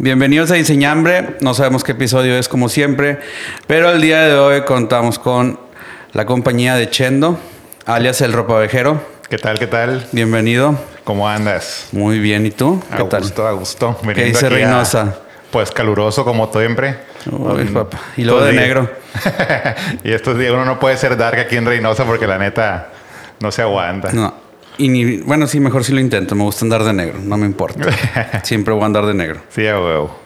Bienvenidos a Diseñambre. No sabemos qué episodio es como siempre, pero el día de hoy contamos con la compañía de Chendo, alias El Ropavejero. ¿Qué tal? ¿Qué tal? Bienvenido. ¿Cómo andas? Muy bien, ¿y tú? ¿Qué a gusto, a gusto. ¿Qué dice Reynosa? pues caluroso como siempre. Uy, papá. Y luego de negro. y estos días uno no puede ser dark aquí en Reynosa porque la neta no se aguanta. No. Y ni, bueno, sí, mejor si lo intento. Me gusta andar de negro, no me importa. Siempre voy a andar de negro. Sí, a huevo.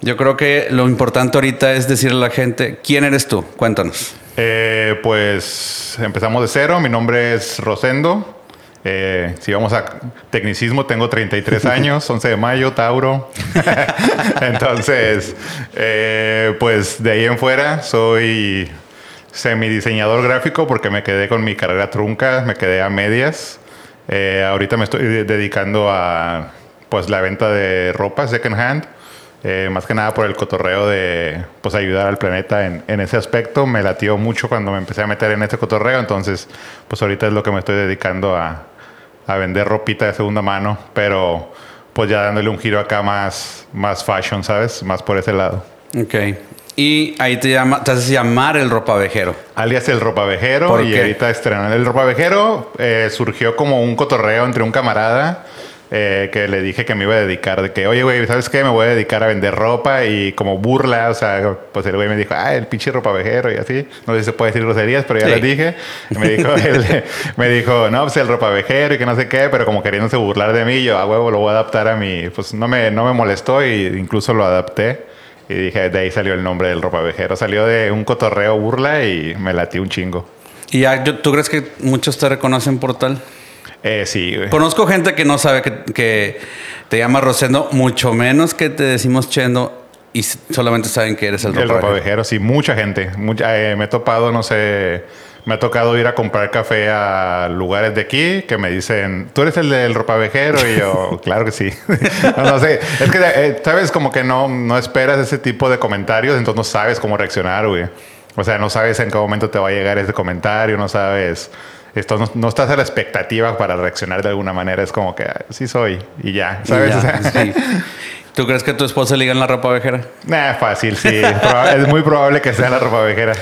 Yo creo que lo importante ahorita es decirle a la gente, ¿quién eres tú? Cuéntanos. Eh, pues empezamos de cero. Mi nombre es Rosendo. Eh, si vamos a tecnicismo, tengo 33 años, 11 de mayo, Tauro. Entonces, eh, pues de ahí en fuera soy semidiseñador gráfico porque me quedé con mi carrera trunca, me quedé a medias. Eh, ahorita me estoy dedicando a pues la venta de ropa second hand. Eh, más que nada por el cotorreo de pues ayudar al planeta en, en, ese aspecto. Me latió mucho cuando me empecé a meter en ese cotorreo, entonces pues ahorita es lo que me estoy dedicando a, a vender ropita de segunda mano, pero pues ya dándole un giro acá más, más fashion, ¿sabes? Más por ese lado. Ok. Y ahí te, llama, te haces llamar el ropavejero. Alias el ropavejero. Y ahorita estrenan. El ropavejero eh, surgió como un cotorreo entre un camarada eh, que le dije que me iba a dedicar. De que, oye, güey, ¿sabes qué? Me voy a dedicar a vender ropa y como burla. O sea, pues el güey me dijo, ah, el pinche ropavejero y así. No sé si se puede decir groserías, pero ya les dije. me dijo, me dijo, no, pues el ropavejero y que no sé qué, pero como queriéndose burlar de mí, yo a huevo lo voy a adaptar a mí. Pues no me, no me molestó y incluso lo adapté. Y dije, de ahí salió el nombre del ropavejero. Salió de un cotorreo burla y me latí un chingo. ¿Y ya, tú crees que muchos te reconocen por tal? Eh, sí, Conozco gente que no sabe que, te llama Rosendo, mucho menos que te decimos Chendo y solamente saben que eres el ropavejero. El ropavejero, sí, mucha gente. Mucha, eh, me he topado, no sé me ha tocado ir a comprar café a lugares de aquí que me dicen, tú eres el del ropavejero y yo, claro que sí. no, sé, es que, eh, sabes, como que no, no esperas ese tipo de comentarios, entonces no sabes cómo reaccionar, güey. O sea, no sabes en qué momento te va a llegar ese comentario, no sabes, esto no, estás a la expectativa para reaccionar de alguna manera, es como que ah, sí soy y ya, ¿sabes? ¿Tú crees que tu esposa liga en la ropa vejera? Nah, fácil, sí. es muy probable que sea la ropa vejera.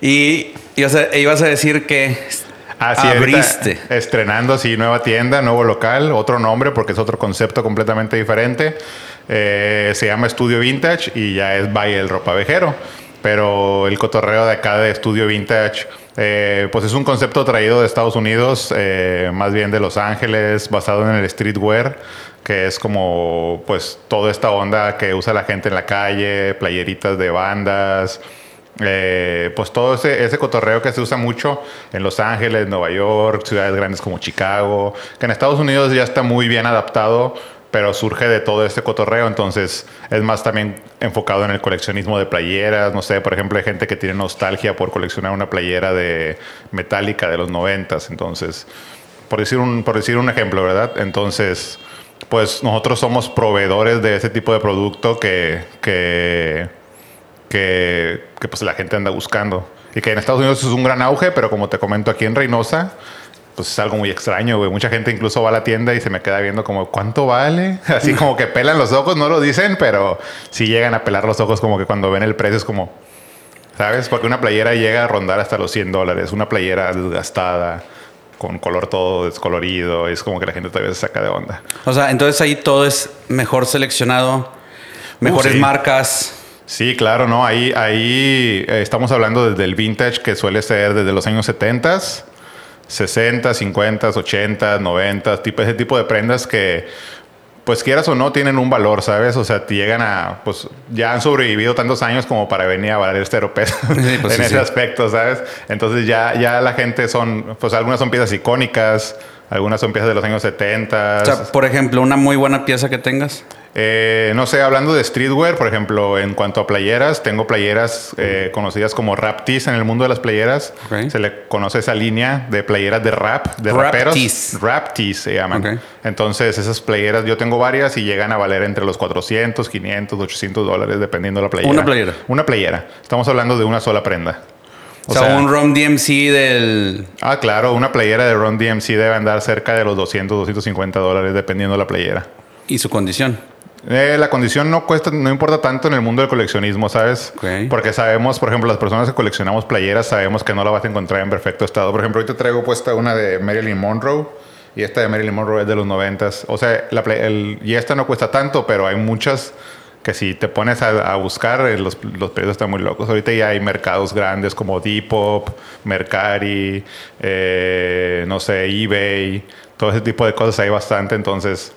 Y, ibas a decir que Así abriste. Estrenando, sí, nueva tienda, nuevo local, otro nombre porque es otro concepto completamente diferente. Eh, se llama Estudio Vintage y ya es Valle el Ropavejero. Pero el cotorreo de acá de Estudio Vintage, eh, pues es un concepto traído de Estados Unidos, eh, más bien de Los Ángeles, basado en el streetwear, que es como pues toda esta onda que usa la gente en la calle, playeritas de bandas, eh, pues todo ese, cotorreo que se usa mucho en Los Ángeles, Nueva York, ciudades grandes como Chicago, que en Estados Unidos ya está muy bien adaptado, pero surge de todo este cotorreo, entonces es más también enfocado en el coleccionismo de playeras, no sé, por ejemplo, hay gente que tiene nostalgia por coleccionar una playera de Metallica de los noventas, entonces, por decir un, por decir un ejemplo, ¿verdad? Entonces, pues nosotros somos proveedores de ese tipo de producto que, que que, pues la gente anda buscando. Y que en Estados Unidos es un gran auge, pero como te comento aquí en Reynosa, pues es algo muy extraño, güey. Mucha gente incluso va a la tienda y se me queda viendo como, ¿cuánto vale? Así como que pelan los ojos, no lo dicen, pero sí llegan a pelar los ojos como que cuando ven el precio es como, ¿sabes? Porque una playera llega a rondar hasta los 100 dólares, una playera desgastada con color todo descolorido, es como que la gente todavía se saca de onda. O sea, entonces ahí todo es mejor seleccionado, mejores uh, marcas. Sí, claro, no. Ahí, ahí eh, estamos hablando desde el vintage que suele ser desde los años 70, 60, 50, 80, 90, tipo, ese tipo de prendas que, pues quieras o no, tienen un valor, ¿sabes? O sea, te llegan a, pues ya han sobrevivido tantos años como para venir a valer este europeo pues en ese aspecto, ¿sabes? Entonces ya, ya la gente son, pues algunas son piezas icónicas, algunas son piezas de los años 70. O sea, por ejemplo, una muy buena pieza que tengas. Eh, no sé, hablando de streetwear, por ejemplo, en cuanto a playeras, tengo playeras eh, conocidas como rap tees en el mundo de las playeras. Se le conoce esa línea de playeras de rap, de rap raperos. Tees. Rap tees se llaman. Entonces, esas playeras yo tengo varias y llegan a valer entre los 400, 500, 800 dólares, dependiendo de la playera. Una playera. Una playera. Estamos hablando de una sola prenda. O, sea, un ROM DMC del... Ah, claro, una playera de ROM DMC debe andar cerca de los 200, 250 dólares dependiendo de la playera. ¿Y su condición? Eh, la condición no cuesta, no importa tanto en el mundo del coleccionismo, ¿sabes? Porque sabemos, por ejemplo, las personas que coleccionamos playeras sabemos que no la vas a encontrar en perfecto estado. Por ejemplo, ahorita traigo puesta una de Marilyn Monroe y esta de Marilyn Monroe es de los noventas. O sea, la y esta no cuesta tanto, pero hay muchas que si te pones a, buscar, eh, los, los, precios están muy locos. Ahorita ya hay mercados grandes como Depop, Mercari, eh, no sé, eBay, todo ese tipo de cosas hay bastante. Entonces,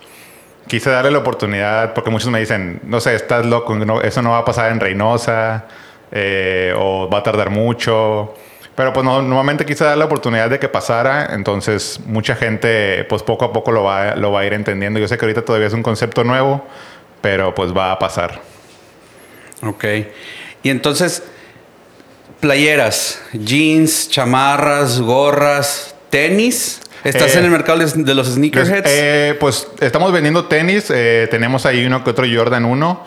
quise darle la oportunidad porque muchos me dicen, no sé, estás loco, eso no va a pasar en Reynosa eh, o va a tardar mucho. Pero pues no, normalmente quise dar la oportunidad de que pasara, entonces mucha gente pues poco a poco lo va, lo va a ir entendiendo. Yo sé que ahorita todavía es un concepto nuevo, pero pues va a pasar. Ok. Y entonces, playeras, jeans, chamarras, gorras, tenis. ¿Estás en el eh, mercado de los sneakerheads? Eh, pues estamos vendiendo tenis. Eh, tenemos ahí uno que otro Jordan 1.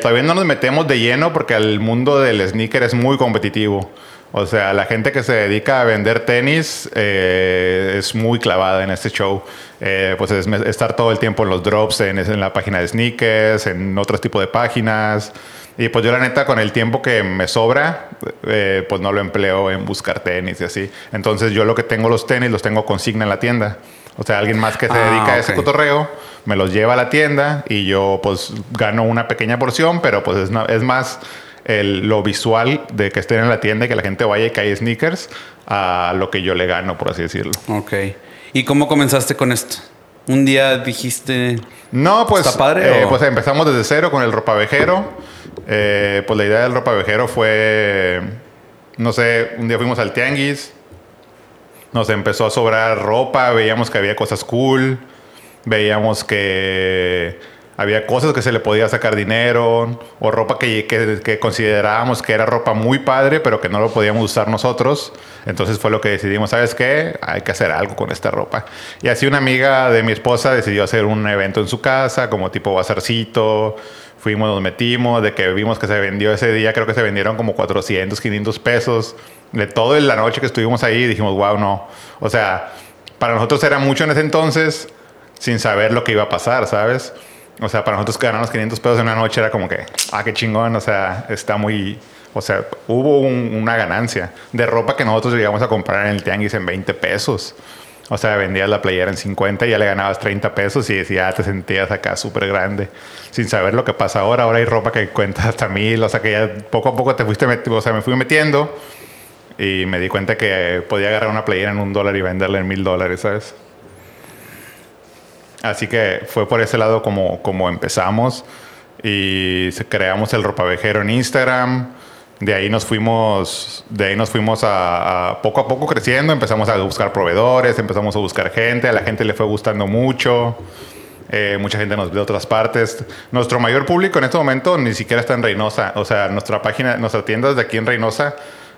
todavía no nos metemos de lleno porque el mundo del sneaker es muy competitivo. O sea, la gente que se dedica a vender tenis eh, es muy clavada en este show. Eh, pues es estar todo el tiempo en los drops, en, en la página de sneakers, en otros tipos de páginas. Y pues yo la neta con el tiempo que me sobra, eh, pues no lo empleo en buscar tenis y así. Entonces yo lo que tengo los tenis los tengo consigna en la tienda. O sea, alguien más que se ah, dedica a ese cotorreo me los lleva a la tienda y yo pues gano una pequeña porción, pero pues es, es más el, lo visual de que estén en la tienda y que la gente vaya y que hay sneakers a lo que yo le gano, por así decirlo. Ok. ¿Y cómo comenzaste con esto? Un día dijiste. No, pues. ¿Está padre? Eh, pues empezamos desde cero con el ropavejero. Eh, pues la idea del ropavejero fue. No sé, un día fuimos al tianguis. Nos empezó a sobrar ropa. Veíamos que había cosas cool. Veíamos que había cosas que se le podía sacar dinero o ropa que, considerábamos que era ropa muy padre, pero que no lo podíamos usar nosotros. Entonces fue lo que decidimos, ¿sabes qué? Hay que hacer algo con esta ropa. Y así una amiga de mi esposa decidió hacer un evento en su casa, como tipo bazarcito. Fuimos, nos metimos, de que vimos que se vendió ese día, creo que se vendieron como 400, 500 pesos. De toda la noche que estuvimos ahí, dijimos, wow, no. O sea, para nosotros era mucho en ese entonces, sin saber lo que iba a pasar, ¿sabes? O sea, para nosotros ganarnos 500 pesos en una noche era como que, ah, qué chingón, o sea, está muy... O sea, hubo una ganancia de ropa que nosotros llegamos a comprar en el tianguis en 20 pesos. O sea, vendías la playera en 50 y ya le ganabas 30 pesos y ya te sentías acá súper grande. Sin saber lo que pasa ahora. Ahora hay ropa que cuenta hasta mil. O sea, que ya poco a poco te fuiste metiendo. O sea, me fui metiendo y me di cuenta que podía agarrar una playera en un dólar y venderla en mil dólares, ¿sabes? Así que fue por ese lado como, como empezamos y creamos el ropavejero en Instagram. De ahí nos fuimos, de ahí nos fuimos a, poco a poco creciendo. Empezamos a buscar proveedores, empezamos a buscar gente. A la gente le fue gustando mucho. Eh, mucha gente nos ve de otras partes. Nuestro mayor público en este momento ni siquiera está en Reynosa. O sea, nuestra página, nuestras tiendas de aquí en Reynosa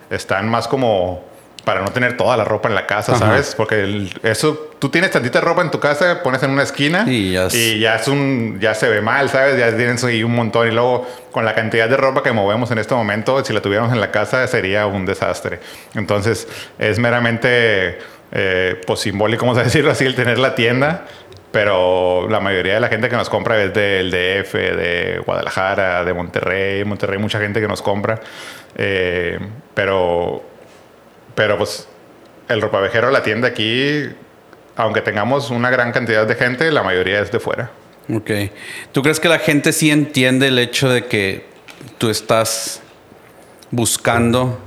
están más como para no tener toda la ropa en la casa, ¿sabes? Porque eso, tú tienes tantita ropa en tu casa, pones en una esquina y ya, es un, ya se ve mal, ¿sabes? Ya tienes ahí un montón y luego con la cantidad de ropa que movemos en este momento, si la tuviéramos en la casa sería un desastre. Entonces es meramente, eh, pues simbólico, vamos a decirlo así, el tener la tienda. Pero la mayoría de la gente que nos compra es del DF, de Guadalajara, de Monterrey. Monterrey, mucha gente que nos compra. Eh, pero pero pues el ropavejero, la tienda aquí, aunque tengamos una gran cantidad de gente, la mayoría es de fuera. Ok. ¿Tú crees que la gente sí entiende el hecho de que tú estás buscando,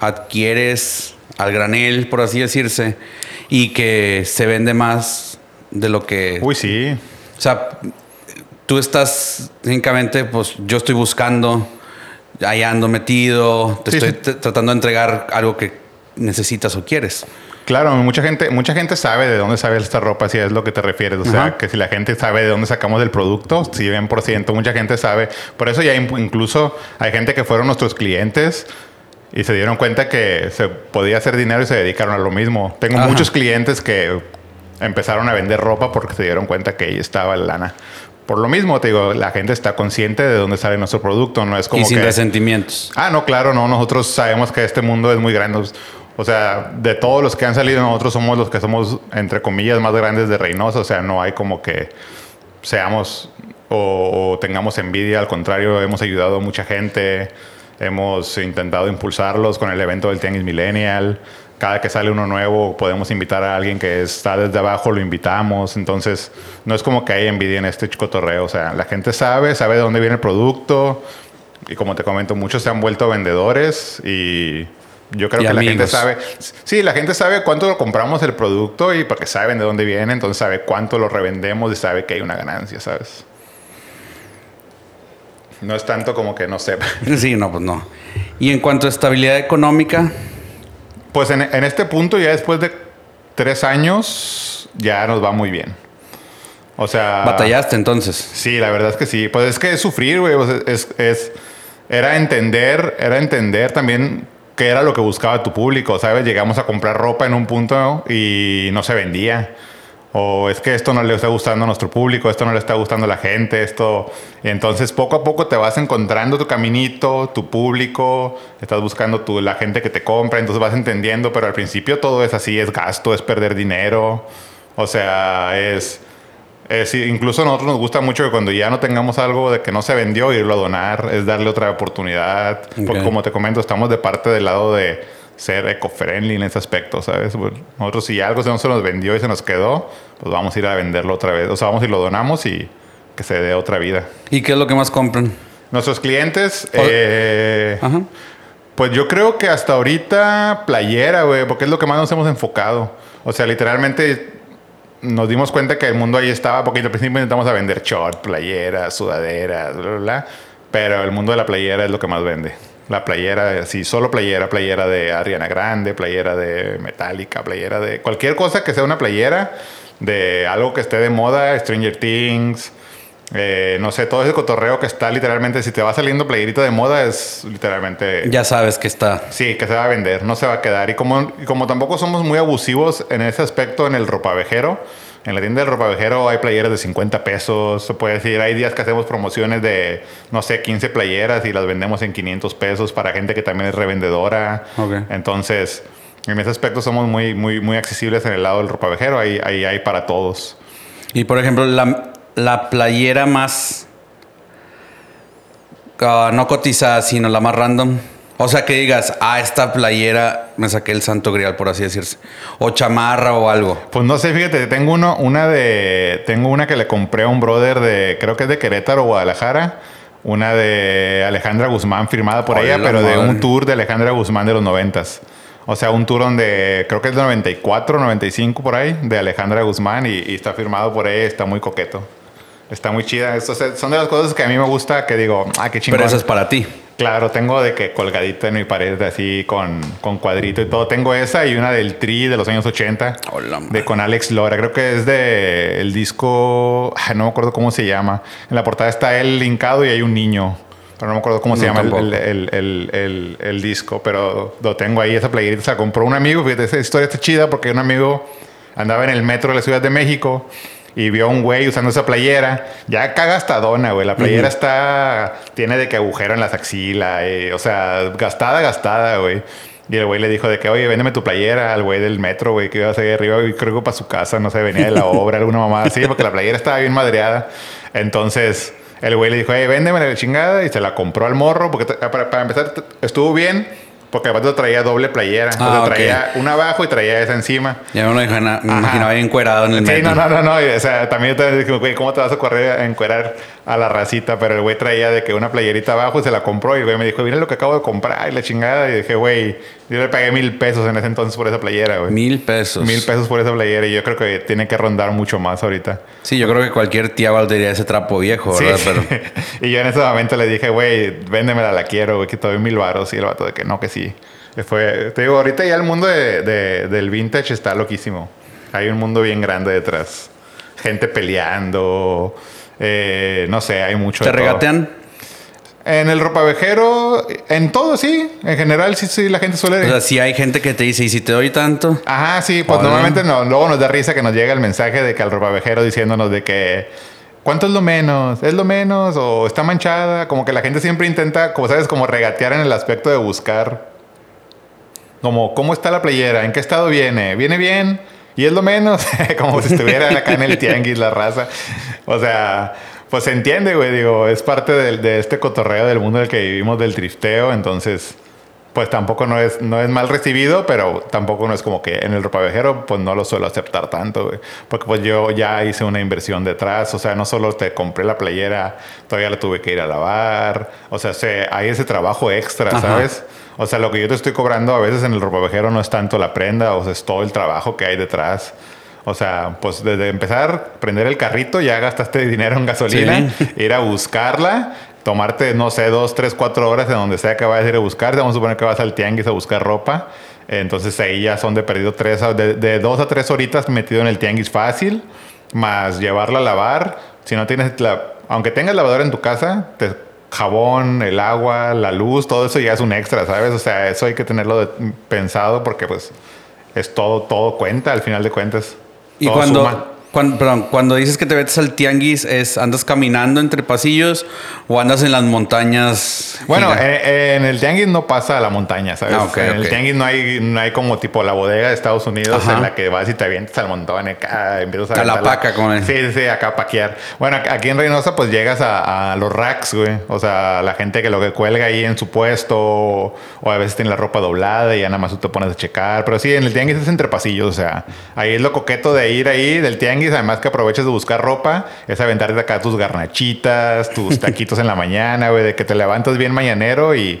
adquieres al granel, por así decirse, y que se vende más de lo que... Uy, sí. O sea, tú estás, técnicamente, pues yo estoy buscando, ahí ando metido, te estoy tratando de entregar algo que necesitas o quieres. Claro, mucha gente, mucha gente sabe de dónde sabe esta ropa, si es lo que te refieres. O sea, que si la gente sabe de dónde sacamos el producto, si bien por ciento, mucha gente sabe. Por eso ya incluso hay gente que fueron nuestros clientes y se dieron cuenta que se podía hacer dinero y se dedicaron a lo mismo. Tengo muchos clientes que empezaron a vender ropa porque se dieron cuenta que ahí estaba la lana. Por lo mismo, te digo, la gente está consciente de dónde sale nuestro producto, no es como y sin que... resentimientos. Ah, no, claro, no. Nosotros sabemos que este mundo es muy grande. O sea, de todos los que han salido, nosotros somos los que somos, entre comillas, más grandes de Reynosa. O sea, no hay como que seamos o, tengamos envidia, al contrario, hemos ayudado a mucha gente, hemos intentado impulsarlos con el evento del Tianguis Millennial. Cada que sale uno nuevo podemos invitar a alguien que está desde abajo, lo invitamos. Entonces, no es como que hay envidia en este cotorreo. O sea, la gente sabe, sabe de dónde viene el producto. Y como te comento, muchos se han vuelto vendedores y yo creo que la gente sabe. Sí, la gente sabe cuánto lo compramos el producto y porque saben de dónde viene, entonces sabe cuánto lo revendemos y sabe que hay una ganancia, ¿sabes? No es tanto como que no sepa. Sí, no, pues no. Y en cuanto a estabilidad económica. Pues en, este punto, ya después de tres años, ya nos va muy bien. O sea. ¿Batallaste entonces? Sí, la verdad es que sí. Pues es que es sufrir, güey. es, es, era entender, era entender también qué era lo que buscaba tu público, ¿sabes? Llegamos a comprar ropa en un punto y no se vendía. O es que esto no le está gustando a nuestro público, esto no le está gustando a la gente, esto... Entonces poco a poco te vas encontrando tu caminito, tu público, estás buscando tu, la gente que te compra, entonces vas entendiendo, pero al principio todo es así, es gasto, es perder dinero, o sea, es es, incluso a nosotros nos gusta mucho que cuando ya no tengamos algo de que no se vendió, irlo a donar, es darle otra oportunidad. Porque como te comento, estamos de parte del lado de ser eco-friendly en ese aspecto, ¿sabes? Pues, nosotros si algo se nos vendió y se nos quedó, pues vamos a ir a venderlo otra vez. O sea, vamos y lo donamos y que se dé otra vida. ¿Y qué es lo que más compran? Nuestros clientes, eh, pues yo creo que hasta ahorita playera, güey, porque es lo que más nos hemos enfocado. O sea, literalmente nos dimos cuenta que el mundo ahí estaba, porque al principio intentamos a vender short, playeras, sudaderas, bla, bla, bla, pero el mundo de la playera es lo que más vende. La playera, sí, solo playera, playera de Ariana Grande, playera de Metallica, playera de cualquier cosa que sea una playera, de algo que esté de moda, Stranger Things, eh, no sé, todo ese cotorreo que está literalmente, si te va saliendo playerita de moda, es literalmente... Ya sabes que está. Sí, que se va a vender, no se va a quedar. Y como, como tampoco somos muy abusivos en ese aspecto en el ropavejero, en la tienda del ropavejero hay playeras de 50 pesos, se puede decir, hay días que hacemos promociones de, no sé, 15 playeras y las vendemos en 500 pesos para gente que también es revendedora. Entonces, en ese aspecto somos muy, muy, muy accesibles en el lado del ropavejero, ahí, ahí hay para todos. Y por ejemplo, la, la playera más ah, no cotizada, sino la más random. O sea, que digas, ah, esta playera me saqué el santo grial, por así decirse. O chamarra o algo. Pues no sé, fíjate, tengo uno, una de. Tengo una que le compré a un brother de. Creo que es de Querétaro o Guadalajara. Una de Alejandra Guzmán firmada por ella, pero de un tour de Alejandra Guzmán de los noventas. O sea, un tour donde creo que es de 94, 95 por ahí, de Alejandra Guzmán y, y está firmado por ella, está muy coqueto. Está muy chida. son de las cosas que a mí me gusta que digo, ah, qué chingón. Pero eso es para ti. Claro, tengo de que colgadito en mi pared así con, con cuadrito y todo. Tengo esa y una del Tri de los años 80. de con Alex Lora. Creo que es de el disco. no me acuerdo cómo se llama. En la portada está él hincado y hay un niño. Pero no me acuerdo cómo se llama el, el, el, disco. Pero lo tengo ahí, esa playerita. Se la compró un amigo. Fíjate, esa historia está chida porque un amigo andaba en el metro de la Ciudad de México y vio a un güey usando esa playera, ya dona, güey. La playera está, tiene de que agujero en las axilas, eh, o sea, gastada, gastada, güey. Y el güey le dijo de que, oye, véndeme tu playera al güey del metro, güey, que iba a seguir arriba y creo que para su casa, no sé, venía de la obra, alguna mamá así, porque la playera estaba bien madreada. Entonces, el güey le dijo, oye, véndeme la chingada y se la compró al morro, porque para, para empezar estuvo bien porque aparte traía doble playera. o sea, ah, traía una abajo y traía esa encima. Ya me lo imaginaba encuerado en el Sí, no, no, no, no. O sea, también te digo, güey, ¿cómo te vas a correr a encuerar a la racita? Pero el güey traía de que una playerita abajo y se la compró. Y el güey me dijo, mira lo que acabo de comprar y la chingada. Y dije, güey, yo le pagué mil pesos en ese entonces por esa playera, güey. Mil pesos. Mil pesos por esa playera. Y yo creo que tiene que rondar mucho más ahorita. Sí, yo creo que cualquier tía valdría ese trapo viejo, ¿verdad? Pero... y yo en ese momento le dije, güey, véndemela, la quiero, güey, que te doy mil varos. Y el vato de que no, que sí. Fue, te digo, ahorita ya el mundo del vintage está loquísimo. Hay un mundo bien grande detrás. Gente peleando. Eh, no sé, hay mucho. ¿Te regatean? En el ropavejero, en todo sí. En general, sí, sí, la gente suele. O sea, si hay gente que te dice, ¿y si te doy tanto? Ajá, sí, pues normalmente no. Luego nos da risa que nos llega el mensaje de que al ropavejero diciéndonos de que. ¿Cuánto es lo menos? ¿Es lo menos? ¿O está manchada? Como que la gente siempre intenta, como sabes, como regatear en el aspecto de buscar como, ¿cómo está la playera? ¿En qué estado viene? ¿Viene bien? Y es lo menos, como si estuviera acá en el tianguis la raza. O sea, pues se entiende, güey. Digo, es parte de, este cotorreo del mundo en el que vivimos del drifteo. Entonces, pues tampoco no es, no es mal recibido, pero tampoco no es como que en el ropavejero, pues no lo suelo aceptar tanto, güey. Porque pues yo ya hice una inversión detrás, o sea, no solo te compré la playera, todavía la tuve que ir a lavar, o sea, se, hay ese trabajo extra, ¿sabes? O sea, lo que yo te estoy cobrando a veces en el ropavejero no es tanto la prenda, o sea, es todo el trabajo que hay detrás. O sea, pues desde empezar, prender el carrito, ya gastaste dinero en gasolina, ir a buscarla tomarte, no sé, dos, tres, cuatro horas en donde sea que vayas a ir a buscar. Vamos a suponer que vas al tianguis a buscar ropa. Entonces ahí ya son de perdido tres, de, dos a tres horitas metido en el tianguis fácil, más llevarla a lavar. Si no tienes, la, aunque tengas lavadora en tu casa, te, jabón, el agua, la luz, todo eso ya es un extra, ¿sabes? O sea, eso hay que tenerlo pensado porque pues es todo, todo cuenta al final de cuentas. Y cuando, cuando, perdón, cuando dices que te metes al tianguis, es ¿andas caminando entre pasillos o andas en las montañas? Bueno, eh, en, el tianguis no pasa a la montaña, ¿sabes? Ah, en el tianguis no hay, no hay como tipo la bodega de Estados Unidos en la que vas y te avientas al montón acá, empiezas a... A la paca, como Sí, sí, acá a paquear. Bueno, aquí en Reynosa pues llegas a, los racks, güey. O sea, la gente que lo que cuelga ahí en su puesto o, a veces tiene la ropa doblada y ya nada más tú te pones a checar. Pero sí, en el tianguis es entre pasillos, o sea, ahí es lo coqueto de ir ahí del tianguis además que aproveches de buscar ropa, es aventarte acá tus garnachitas, tus taquitos en la mañana, güey, de que te levantas bien mañanero y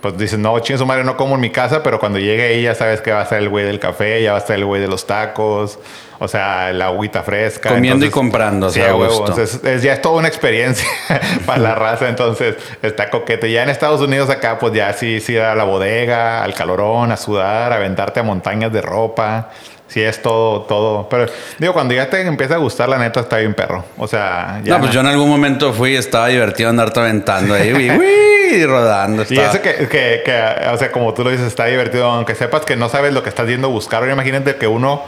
pues dices, no, chingue su madre, no como en mi casa, pero cuando llegue ahí ya sabes que va a estar el güey del café, ya va a estar el güey de los tacos, o sea, la agüita fresca. Comiendo y comprando, sí, güey. Entonces, es, ya es toda una experiencia para la raza, entonces está coquete. Ya en Estados Unidos acá, pues ya sí, sí, a la bodega, al calorón, a sudar, a aventarte a montañas de ropa. Sí, es todo, todo. Pero digo, cuando ya te empieza a gustar, la neta está bien perro. O sea, ya. No, pues yo en algún momento fui y estaba divertido andarte aventando ahí, y rodando. Y eso que, que, que, o sea, como tú lo dices, está divertido, aunque sepas que no sabes lo que estás yendo a buscar. Ahora imagínate que uno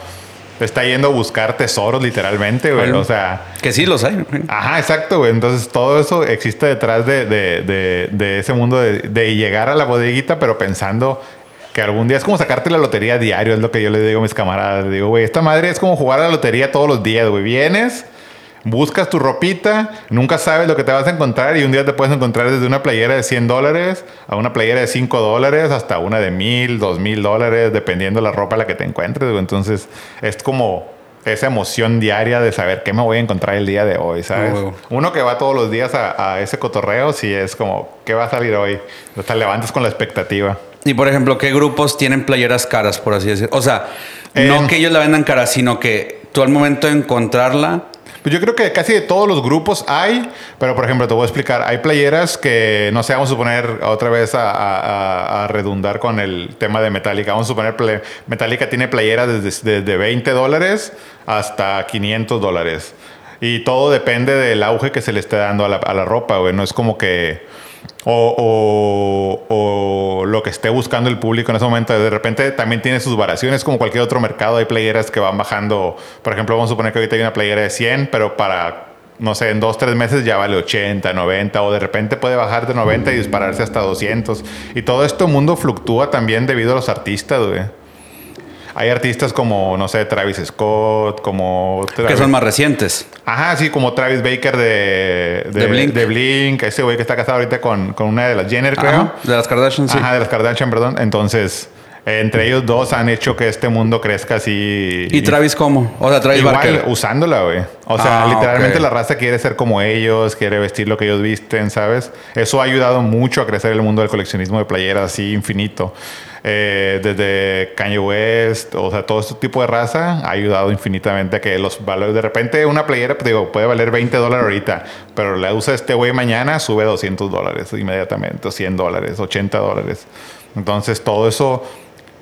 está yendo a buscar tesoros literalmente, güey. o sea. Que sí los hay. Ajá, exacto, güey. Entonces todo eso existe detrás de, de, de, de ese mundo de, llegar a la bodeguita, pero pensando que algún día es como sacarte la lotería diario, es lo que yo le digo a mis camaradas. digo, güey, esta madre es como jugar a la lotería todos los días, güey. Vienes, buscas tu ropita, nunca sabes lo que te vas a encontrar y un día te puedes encontrar desde una playera de 100 dólares a una playera de 5 dólares hasta una de 1000, 2000 dólares, dependiendo de la ropa a la que te encuentres. Entonces es como esa emoción diaria de saber qué me voy a encontrar el día de hoy, ¿sabes? Uno que va todos los días a, ese cotorreo, sí es como, ¿qué va a salir hoy? Te levantas con la expectativa. Y por ejemplo, ¿qué grupos tienen playeras caras, por así decirlo? O sea, no que ellos la vendan cara, sino que tú al momento de encontrarla. Pues yo creo que casi de todos los grupos hay, pero por ejemplo, te voy a explicar. Hay playeras que, no sé, vamos a suponer otra vez a, redundar con el tema de Metallica. Vamos a suponer, Metallica tiene playeras desde, desde 20 dólares hasta 500 dólares. Y todo depende del auge que se le esté dando a la, a la ropa, güey. No es como que o, lo que esté buscando el público en ese momento. De repente también tiene sus variaciones, como cualquier otro mercado. Hay playeras que van bajando. Por ejemplo, vamos a suponer que ahorita hay una playera de 100, pero para, no sé, en dos, tres meses ya vale 80, 90, o de repente puede bajar de 90 y dispararse hasta 200. Y todo este mundo fluctúa también debido a los artistas, güey. Hay artistas como, no sé, Travis Scott, como... que son más recientes. Ajá, sí, como Travis Baker de, de, Blink. De Blink, ese güey que está casado ahorita con, con una de las Jenner, creo. de las Kardashian, sí. Ajá, de las Kardashian, perdón. Entonces, entre ellos dos han hecho que este mundo crezca así. ¿Y Travis cómo? O sea, Travis Igual, usándola, güey. O sea, ah, literalmente la raza quiere ser como ellos, quiere vestir lo que ellos visten, ¿sabes? Eso ha ayudado mucho a crecer el mundo del coleccionismo de playeras así infinito. Eh, desde Kanye West, o sea, todo este tipo de raza ha ayudado infinitamente a que los valores, de repente una playera, digo, puede valer 20 dólares ahorita, pero la usa este güey mañana, sube 200 dólares inmediatamente, 100 dólares, 80 dólares. Entonces todo eso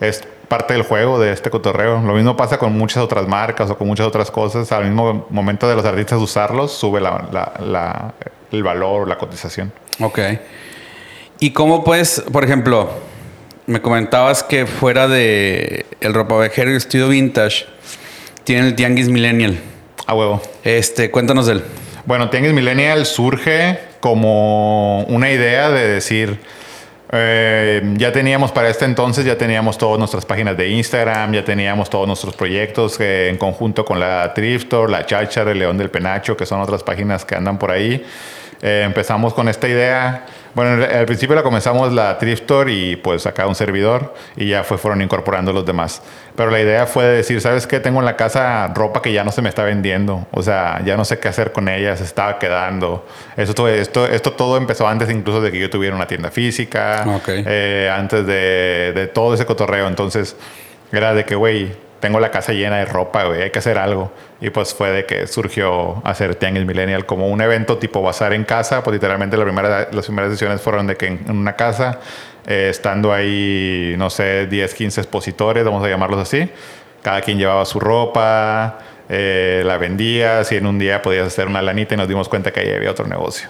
es parte del juego de este cotorreo. Lo mismo pasa con muchas otras marcas o con muchas otras cosas. Al mismo momento de los artistas usarlos, sube el valor, la cotización. Ok. ¿Y cómo puedes, por ejemplo, me comentabas que fuera de el ropavejero y estilo vintage, tiene el Tianguis Millennial. A huevo. Este, cuéntanos de él. Bueno, Tianguis Millennial surge como una idea de decir, Eh, ya teníamos para este entonces, ya teníamos todas nuestras páginas de Instagram, ya teníamos todos nuestros proyectos eh, en conjunto con la Triftor, la Chachar, el León del Penacho, que son otras páginas que andan por ahí. Eh, empezamos con esta idea. Bueno, al principio la comenzamos la Thrift Store y pues acá un servidor y ya fue, fueron incorporando los demás. Pero la idea fue decir, ¿sabes qué? Tengo en la casa ropa que ya no se me está vendiendo. O sea, ya no sé qué hacer con ella, se estaba quedando. Eso, todo, esto, esto todo empezó antes incluso de que yo tuviera una tienda física, eh, antes de, de todo ese cotorreo. Entonces, era de que, güey, tengo la casa llena de ropa, güey, hay que hacer algo. Y pues fue de que surgió hacer Tianguis Millennial como un evento tipo bazar en casa, pues literalmente la primera, las primeras sesiones fueron de que en, una casa, eh, estando ahí, no sé, 10, 15 expositores, vamos a llamarlos así, cada quien llevaba su ropa, eh, la vendía, si en un día podías hacer una lanita y nos dimos cuenta que ahí había otro negocio.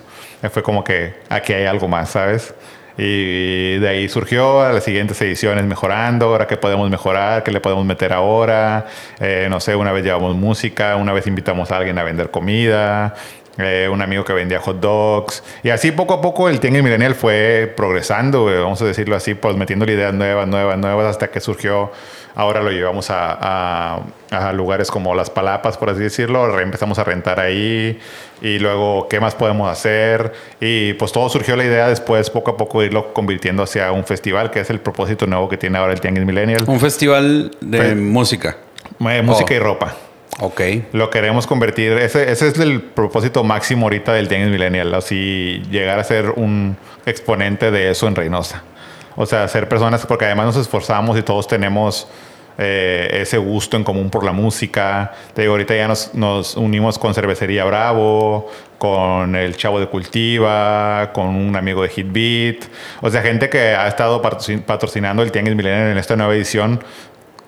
fue como que aquí hay algo más, ¿sabes? Y de ahí surgió a las siguientes ediciones mejorando, ahora qué podemos mejorar, qué le podemos meter ahora. Eh, no sé, una vez llevamos música, una vez invitamos a alguien a vender comida, eh, un amigo que vendía hot dogs. Y así poco a poco el Tianguis Millennial fue progresando, vamos a decirlo así, pues metiéndole ideas nuevas, nuevas, nuevas, hasta que surgió Ahora lo llevamos a, lugares como Las Palapas, por así decirlo. Empezamos a rentar ahí y luego qué más podemos hacer. Y pues todo surgió la idea después, poco a poco, irlo convirtiendo hacia un festival, que es el propósito nuevo que tiene ahora el Tianguis Millennial. Un festival de música. música y oh. ropa. Ok. Lo queremos convertir, ese, es el propósito máximo ahorita del Tianguis Millennial, así llegar a ser un exponente de eso en Reynosa. O sea, ser personas, porque además nos esforzamos y todos tenemos eh, ese gusto en común por la música. Te digo, ahorita ya nos, nos, unimos con Cervecería Bravo, con el Chavo de Cultiva, con un amigo de Hitbeat. O sea, gente que ha estado patrocinando el Tianguis Millennial en esta nueva edición.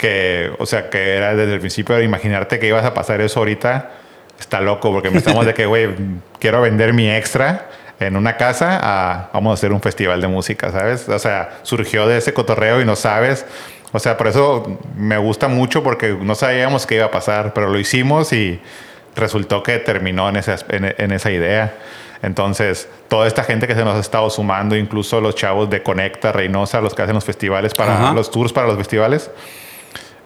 Que, o sea, que era desde el principio de imaginarte que ibas a pasar eso ahorita. Está loco, porque empezamos de que, güey, quiero vender mi extra en una casa a vamos a hacer un festival de música, ¿sabes? O sea, surgió de ese cotorreo y no sabes. O sea, por eso me gusta mucho porque no sabíamos qué iba a pasar, pero lo hicimos y resultó que terminó en esa, en, esa idea. Entonces, toda esta gente que se nos ha estado sumando, incluso los chavos de Conecta, Reynosa, los que hacen los festivales para los tours para los festivales,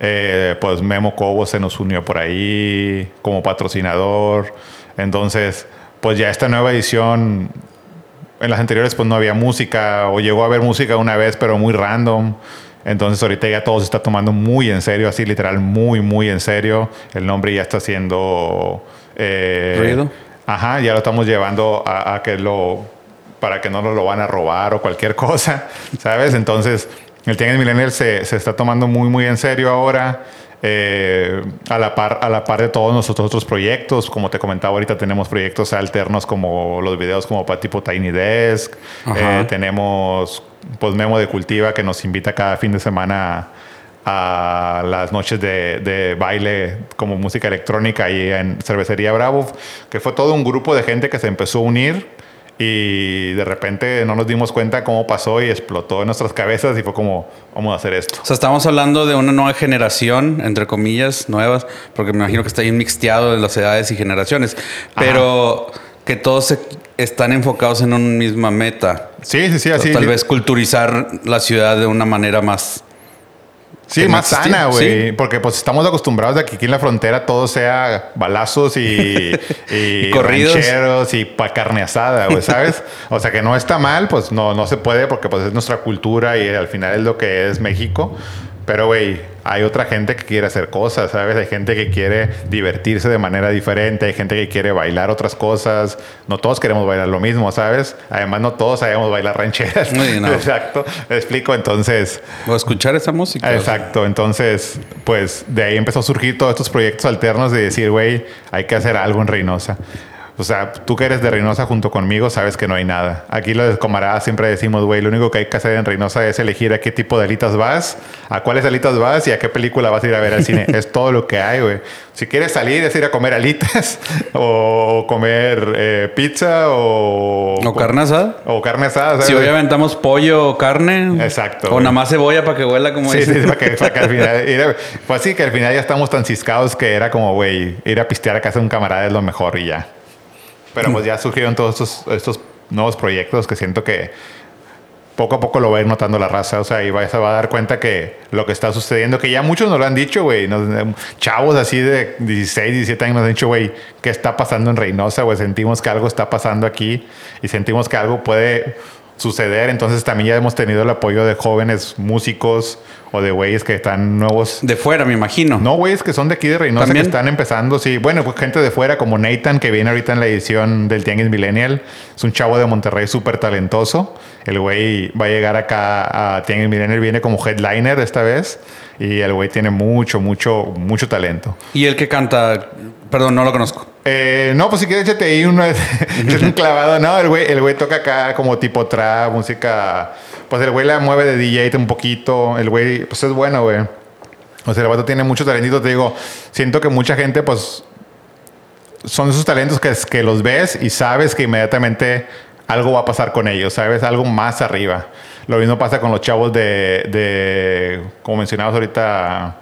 eh, pues Memo Cobo se nos unió por ahí como patrocinador. Entonces, pues ya esta nueva edición, en las anteriores pues no había música o llegó a haber música una vez pero muy random. Entonces ahorita ya todo se está tomando muy en serio, así literal muy, muy en serio. El nombre ya está siendo... Eh, ¿Ruido? Ajá, ya lo estamos llevando a, que lo... para que no nos lo van a robar o cualquier cosa, ¿sabes? Entonces el Tianguis Millennial se, se está tomando muy, muy en serio ahora. Eh, a, la par, a la par de todos nuestros otros proyectos. Como te comentaba ahorita, tenemos proyectos alternos como los videos como para tipo Tiny Desk. Eh, tenemos pues Memo de Cultiva que nos invita cada fin de semana a las noches de, de, baile como música electrónica ahí en Cervecería Bravo, que fue todo un grupo de gente que se empezó a unir y de repente no nos dimos cuenta cómo pasó y explotó en nuestras cabezas y fue como, vamos a hacer esto. O sea, estamos hablando de una nueva generación, entre comillas, nuevas, porque me imagino que está bien mixteado de las edades y generaciones, pero que todos están enfocados en una misma meta. Sí, sí, sí, así. tal vez culturizar la ciudad de una manera más Sí, más sana, güey. Porque pues estamos acostumbrados a que aquí en la frontera todo sea balazos y, y, corridos y pa carne asada, güey, ¿sabes? o sea que no está mal, pues no, no se puede porque pues es nuestra cultura y al final es lo que es México. Pero, güey, hay otra gente que quiere hacer cosas, ¿sabes? Hay gente que quiere divertirse de manera diferente, hay gente que quiere bailar otras cosas. No todos queremos bailar lo mismo, ¿sabes? Además, no todos sabemos bailar rancheras. Exacto. Me explico, entonces... O escuchar esa música. Exacto. Entonces, pues de ahí empezó a surgir todos estos proyectos alternos de decir, güey, hay que hacer algo en Reynosa. O sea, tú que eres de Reynosa junto conmigo sabes que no hay nada. Aquí los camaradas siempre decimos, güey, lo único que hay que hacer en Reynosa es elegir a qué tipo de alitas vas, a cuáles alitas vas y a qué película vas a ir a ver al cine. es todo lo que hay, güey. Si quieres salir es ir a comer alitas o comer eh, pizza o... O carne asada. O carne asada. ¿sabes? Si hoy aventamos pollo o carne. Exacto. O nada más cebolla para que huela como Sí, sí, para que, para que al final... fue así que al final ya estamos tan ciscados que era como, güey, ir a pistear a casa de un camarada es lo mejor y ya. Pero pues ya surgieron todos estos, estos nuevos proyectos que siento que poco a poco lo va a ir notando la raza, o sea, y va, se va a dar cuenta que lo que está sucediendo, que ya muchos nos lo han dicho, güey, chavos así de 16, 17 años nos han dicho, güey, ¿qué está pasando en Reynosa, güey? Sentimos que algo está pasando aquí y sentimos que algo puede suceder. Entonces también ya hemos tenido el apoyo de jóvenes músicos o de güeyes que están nuevos. De fuera, me imagino. No, güeyes que son de aquí de Reynosa que están empezando, sí. Bueno, pues gente de fuera como Nathan que viene ahorita en la edición del Tianguis Millennial. Es un chavo de Monterrey súper talentoso. El güey va a llegar acá a Tianguis Millennial, viene como headliner esta vez. Y el güey tiene mucho, mucho, mucho talento. ¿Y el que canta? Perdón, no lo conozco. Eh, no, pues si quieres échate ahí uno, un clavado. No, el güey, el güey toca acá como tipo trap, música. Pues el güey la mueve de DJ un poquito. El güey, pues es bueno, güey. O sea, el vato tiene muchos talentitos. Te digo, siento que mucha gente, pues, son esos talentos que, que los ves y sabes que inmediatamente algo va a pasar con ellos, ¿sabes? Algo más arriba. Lo mismo pasa con los chavos de, de como mencionabas ahorita,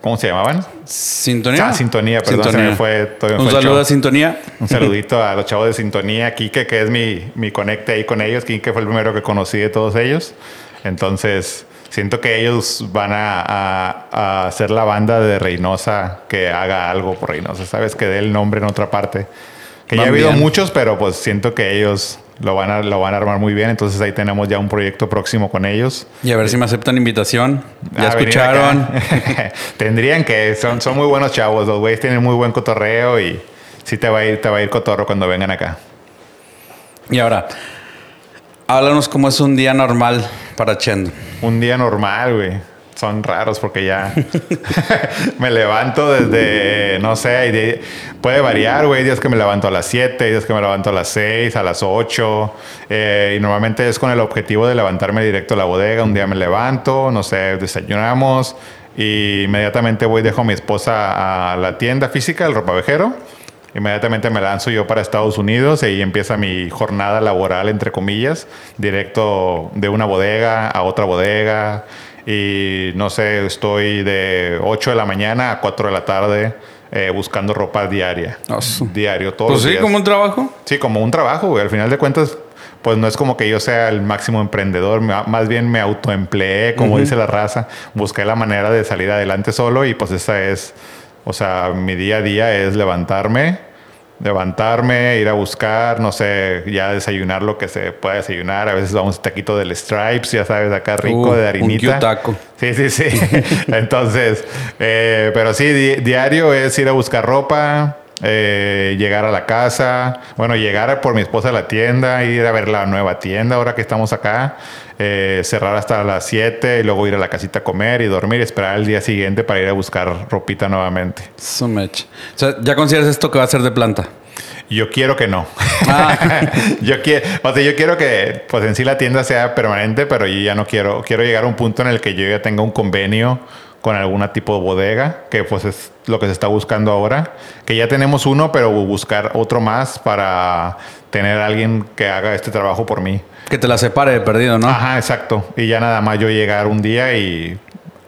¿cómo se llamaban? Sintonía. Ah, Sintonía, perdón, Sintonía. se me fue todo. Un saludo a Sintonía. Un saludito a los chavos de Sintonía. Kike, que es mi, mi conecte ahí con ellos. Kike fue el primero que conocí de todos ellos. Entonces, siento que ellos van a, a, a, ser la banda de Reynosa que haga algo por Reynosa, ¿sabes? Que dé el nombre en otra parte. Que ya ha habido muchos, pero pues siento que ellos lo van, a, lo van a armar muy bien. Entonces ahí tenemos ya un proyecto próximo con ellos. Y a ver si me aceptan invitación. Ya escucharon. Tendrían que, son, son muy buenos chavos. Los güeyes tienen muy buen cotorreo y sí te va a ir, te va a ir cotorro cuando vengan acá. Y ahora, háblanos cómo es un día normal para Chendo. Un día normal, güey son raros porque ya me levanto desde, no sé, puede variar, güey, días que me levanto a las 7, días que me levanto a las 6, a las 8, eh, y normalmente es con el objetivo de levantarme directo a la bodega, un día me levanto, no sé, desayunamos, y inmediatamente voy, dejo a mi esposa a la tienda física, el ropavejero, inmediatamente me lanzo yo para Estados Unidos y ahí empieza mi jornada laboral, entre comillas, directo de una bodega a otra bodega, y no sé, estoy de 8 de la mañana a 4 de la tarde eh, buscando ropa diaria. Diario, todo. Pues sí, como un trabajo. Sí, como un trabajo, güey. Al final de cuentas, pues no es como que yo sea el máximo emprendedor, más bien me autoempleé, como dice la raza, busqué la manera de salir adelante solo y pues esa es, o sea, mi día a día es levantarme, levantarme, ir a buscar, no sé, ya desayunar lo que se pueda desayunar. A veces vamos a taquito del Stripes, ya sabes, acá rico de harinita. Un taco. Sí, sí, sí. Entonces, eh, pero sí, diario es ir a buscar ropa, eh, llegar a la casa, bueno, llegar por mi esposa a la tienda, ir a ver la nueva tienda ahora que estamos acá, eh, cerrar hasta las 7 y luego ir a la casita a comer y dormir y esperar el día siguiente para ir a buscar ropita nuevamente. So much. O sea, ¿ya consideras esto que va a ser de planta? Yo quiero que no. Ah. yo quiero, o sea, yo quiero que pues en sí la tienda sea permanente, pero yo ya no quiero, quiero llegar a un punto en el que yo ya tenga un convenio con alguna tipo de bodega, que pues es lo que se está buscando ahora, que ya tenemos uno, pero buscar otro más para tener a alguien que haga este trabajo por mí. Que te la separe de perdido, ¿no? Ajá, exacto. Y ya nada más yo llegar un día y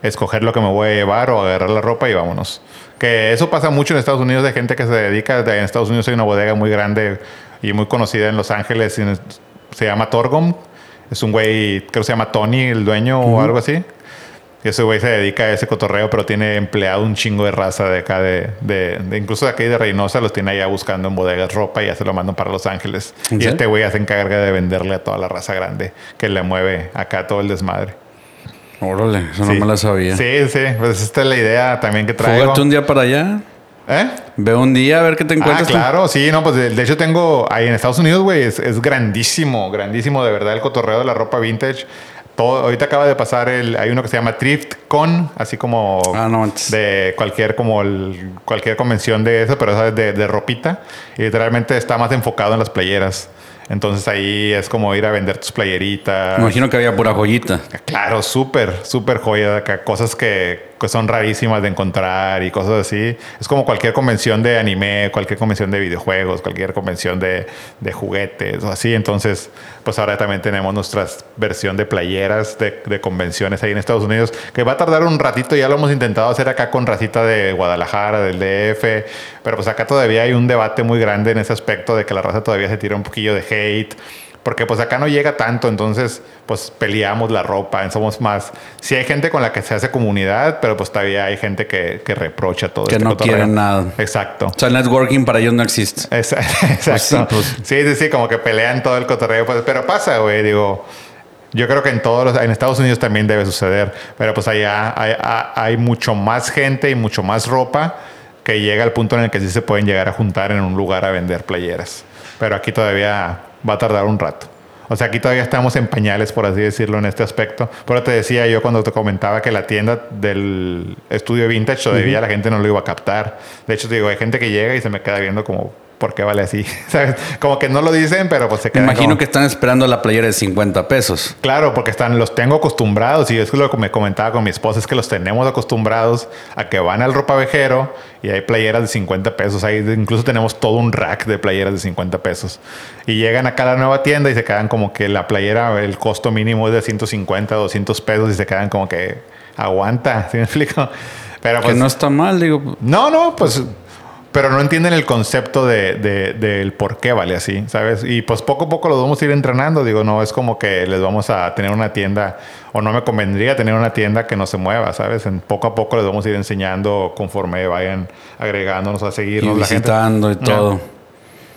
escoger lo que me voy a llevar o agarrar la ropa y vámonos. Que eso pasa mucho en Estados Unidos de gente que se dedica, en Estados Unidos hay una bodega muy grande y muy conocida en Los Ángeles, se llama Torgom. Es un güey, creo que se llama Tony, el dueño o algo así. Ese güey se dedica a ese cotorreo, pero tiene empleado un chingo de raza de acá, de, de, incluso de aquí de Reynosa, los tiene allá buscando en bodegas ropa y ya se lo mandan para Los Ángeles. Y este güey ya se encarga de venderle a toda la raza grande que le mueve acá todo el desmadre. Órale, eso no me la sabía. Sí, sí, pues esta es la idea también que traigo. Fúgate un día para allá. ¿Eh? Ve un día a ver qué te encuentras. Ah, claro, sí, no, pues de, hecho tengo ahí en Estados Unidos, güey, es, es, grandísimo, grandísimo de verdad el cotorreo de la ropa vintage ahorita acaba de pasar el, hay uno que se llama Thrift Con, así como ah, de cualquier como cualquier convención de eso, pero es de, de ropita y literalmente está más enfocado en las playeras. Entonces ahí es como ir a vender tus playeritas. Me imagino que había pura joyita. Claro, súper, súper joya acá. Cosas que, son rarísimas de encontrar y cosas así. Es como cualquier convención de anime, cualquier convención de videojuegos, cualquier convención de, de juguetes o así. Entonces, pues ahora también tenemos nuestra versión de playeras de, de, convenciones ahí en Estados Unidos, que va a tardar un ratito. Ya lo hemos intentado hacer acá con racita de Guadalajara, del DF. Pero pues acá todavía hay un debate muy grande en ese aspecto de que la raza todavía se tira un poquillo de hate Porque pues acá no llega tanto, entonces pues peleamos la ropa, somos más... Sí hay gente con la que se hace comunidad, pero pues todavía hay gente que, que reprocha todo. Que este no quieren nada. Exacto. O sea, el networking para ellos no existe. Exacto. Pues pues. sí, sí, sí, como que pelean todo el cotorreo. Pues, pero pasa, güey, digo... Yo creo que en todos los, en Estados Unidos también debe suceder, pero pues allá hay, hay, mucho más gente y mucho más ropa que llega al punto en el que sí se pueden llegar a juntar en un lugar a vender playeras. Pero aquí todavía va a tardar un rato. O sea, aquí todavía estamos en pañales, por así decirlo, en este aspecto. Pero te decía yo cuando te comentaba que la tienda del estudio vintage todavía la gente no lo iba a captar. De hecho, te digo, hay gente que llega y se me queda viendo como, ¿por qué vale así? ¿Sabes? Como que no lo dicen, pero pues se quedan. Me imagino que están esperando la playera de 50 pesos. Claro, porque están, los tengo acostumbrados y es lo que me comentaba con mi esposa, es que los tenemos acostumbrados a que van al ropavejero y hay playeras de 50 pesos. Ahí incluso tenemos todo un rack de playeras de 50 pesos. Y llegan acá a la nueva tienda y se quedan como que la playera, el costo mínimo es de 150, 200 pesos y se quedan como que aguanta, ¿sí me explico? Pero pues, que no está mal, digo. No, no, pues pero no entienden el concepto de, del por qué vale así, ¿sabes? Y pues poco a poco lo vamos a ir entrenando. Digo, no es como que les vamos a tener una tienda, o no me convendría tener una tienda que no se mueva, ¿sabes? En poco a poco les vamos a ir enseñando conforme vayan agregándonos a seguirnos. Y visitando y todo.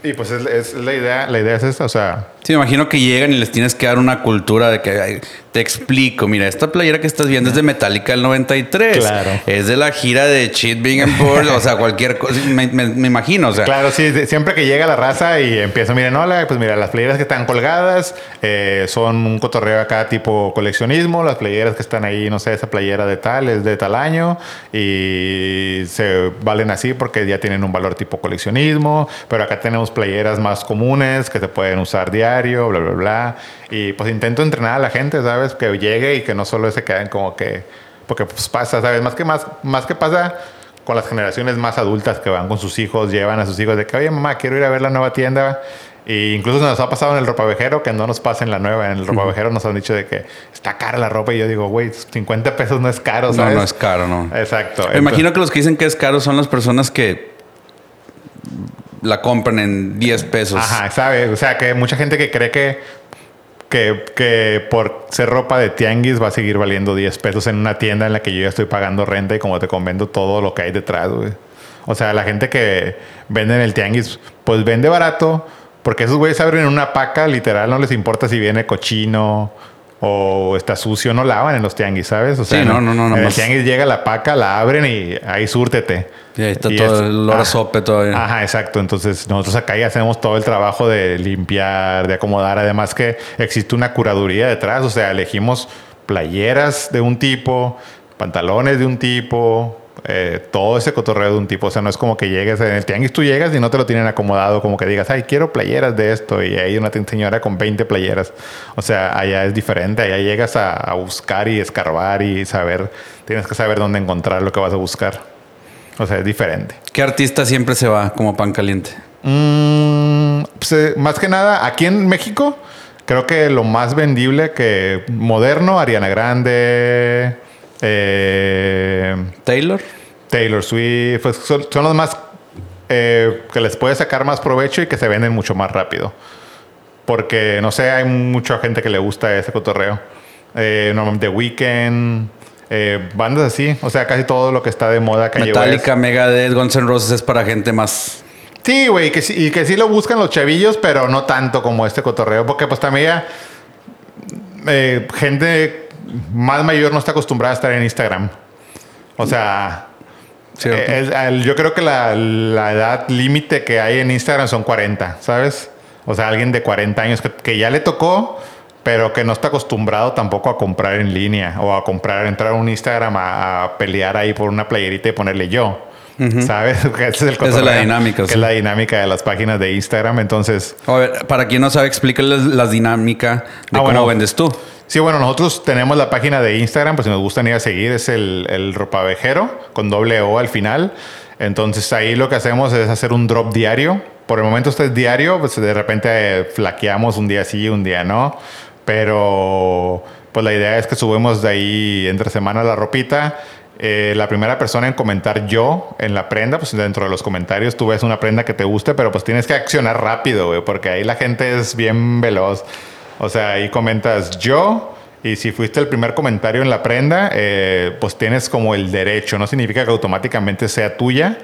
Y pues es, la idea, la idea es esa, o sea. Sí, me imagino que llegan y les tienes que dar una cultura de que te explico, mira, esta playera que estás viendo es de Metallica del 93. Claro. Es de la gira de Cheat Bing o sea, cualquier cosa, me, imagino, o sea. Claro, sí, siempre que llega la raza y empieza, miren, hola, pues mira, las playeras que están colgadas eh, son un cotorreo acá tipo coleccionismo, las playeras que están ahí, no sé, esa playera de tal es de tal año y se valen así porque ya tienen un valor tipo coleccionismo, pero acá tenemos playeras más comunes que se pueden usar diario, bla, bla, bla. Y pues intento entrenar a la gente, ¿sabes? Que llegue y que no solo se queden como que... Porque pues pasa, ¿sabes? Más que, más, más que pasa con las generaciones más adultas que van con sus hijos, llevan a sus hijos de que, oye, mamá, quiero ir a ver la nueva tienda. E incluso nos ha pasado en el ropavejero que no nos pasa en la nueva. En el ropavejero nos han dicho de que está cara la ropa y yo digo, güey, 50 pesos no es caro, ¿sabes? No, no es caro, no. Exacto. Me imagino que los que dicen que es caro son las personas que la compran en 10 pesos. Ajá, ¿sabes? O sea, que mucha gente que cree que que, por ser ropa de tianguis va a seguir valiendo 10 pesos en una tienda en la que yo ya estoy pagando renta y como te convendo todo lo que hay detrás, güey. O sea, la gente que vende en el tianguis, pues vende barato, porque esos güeyes abren una paca, literal, no les importa si viene cochino o está sucio, no lavan en los tianguis, ¿sabes? O sea, no, no, no. En el tianguis llega la paca, la abren y ahí súrtete. Y ahí está todo el olor sope todavía. Ajá, exacto. Entonces, nosotros acá ya hacemos todo el trabajo de limpiar, de acomodar. Además que existe una curaduría detrás. O sea, elegimos playeras de un tipo, pantalones de un tipo, eh, todo ese cotorreo de un tipo. O sea, no es como que llegues en el tianguis, tú llegas y no te lo tienen acomodado, como que digas, ay, quiero playeras de esto. Y hay una señora con 20 playeras. O sea, allá es diferente. Allá llegas a, buscar y escarbar y saber, tienes que saber dónde encontrar lo que vas a buscar. O sea, es diferente. ¿Qué artista siempre se va como pan caliente? Mm, pues, eh, más que nada, aquí en México, creo que lo más vendible que moderno, Ariana Grande. Eh, Taylor. Taylor Swift. Pues, son, los más eh, que les puede sacar más provecho y que se venden mucho más rápido. Porque, no sé, hay mucha gente que le gusta ese cotorreo. Eh, The Weeknd. Eh, bandas así, o sea, casi todo lo que está de moda que Metallica, Megadeth, Guns N' Roses es para gente más... Sí, güey, que sí, y que sí lo buscan los chavillos, pero no tanto como este cotorreo, porque pues también gente más mayor no está acostumbrada a estar en Instagram. O sea, eh, yo creo que la, edad límite que hay en Instagram son 40, ¿sabes? O sea, alguien de 40 años que, ya le tocó, pero que no está acostumbrado tampoco a comprar en línea o a comprar, entrar a un Instagram a, pelear ahí por una playerita y ponerle yo. ¿Sabes? Esa es, el la dinámica. Que es la dinámica de las páginas de Instagram. Entonces. A ver, para quien no sabe, explícale la dinámica de ah, cómo vendes tú. Sí, bueno, nosotros tenemos la página de Instagram, pues si nos gustan ir a seguir, es el, el ropavejero con doble O al final. Entonces ahí lo que hacemos es hacer un drop diario. Por el momento este es diario, pues de repente flaqueamos un día sí, un día no. Pero pues la idea es que subimos de ahí entre semana la ropita eh, la primera persona en comentar yo en la prenda, pues dentro de los comentarios tú ves una prenda que te guste, pero pues tienes que accionar rápido, güey, porque ahí la gente es bien veloz. O sea, ahí comentas yo y si fuiste el primer comentario en la prenda, eh, pues tienes como el derecho. No significa que automáticamente sea tuya,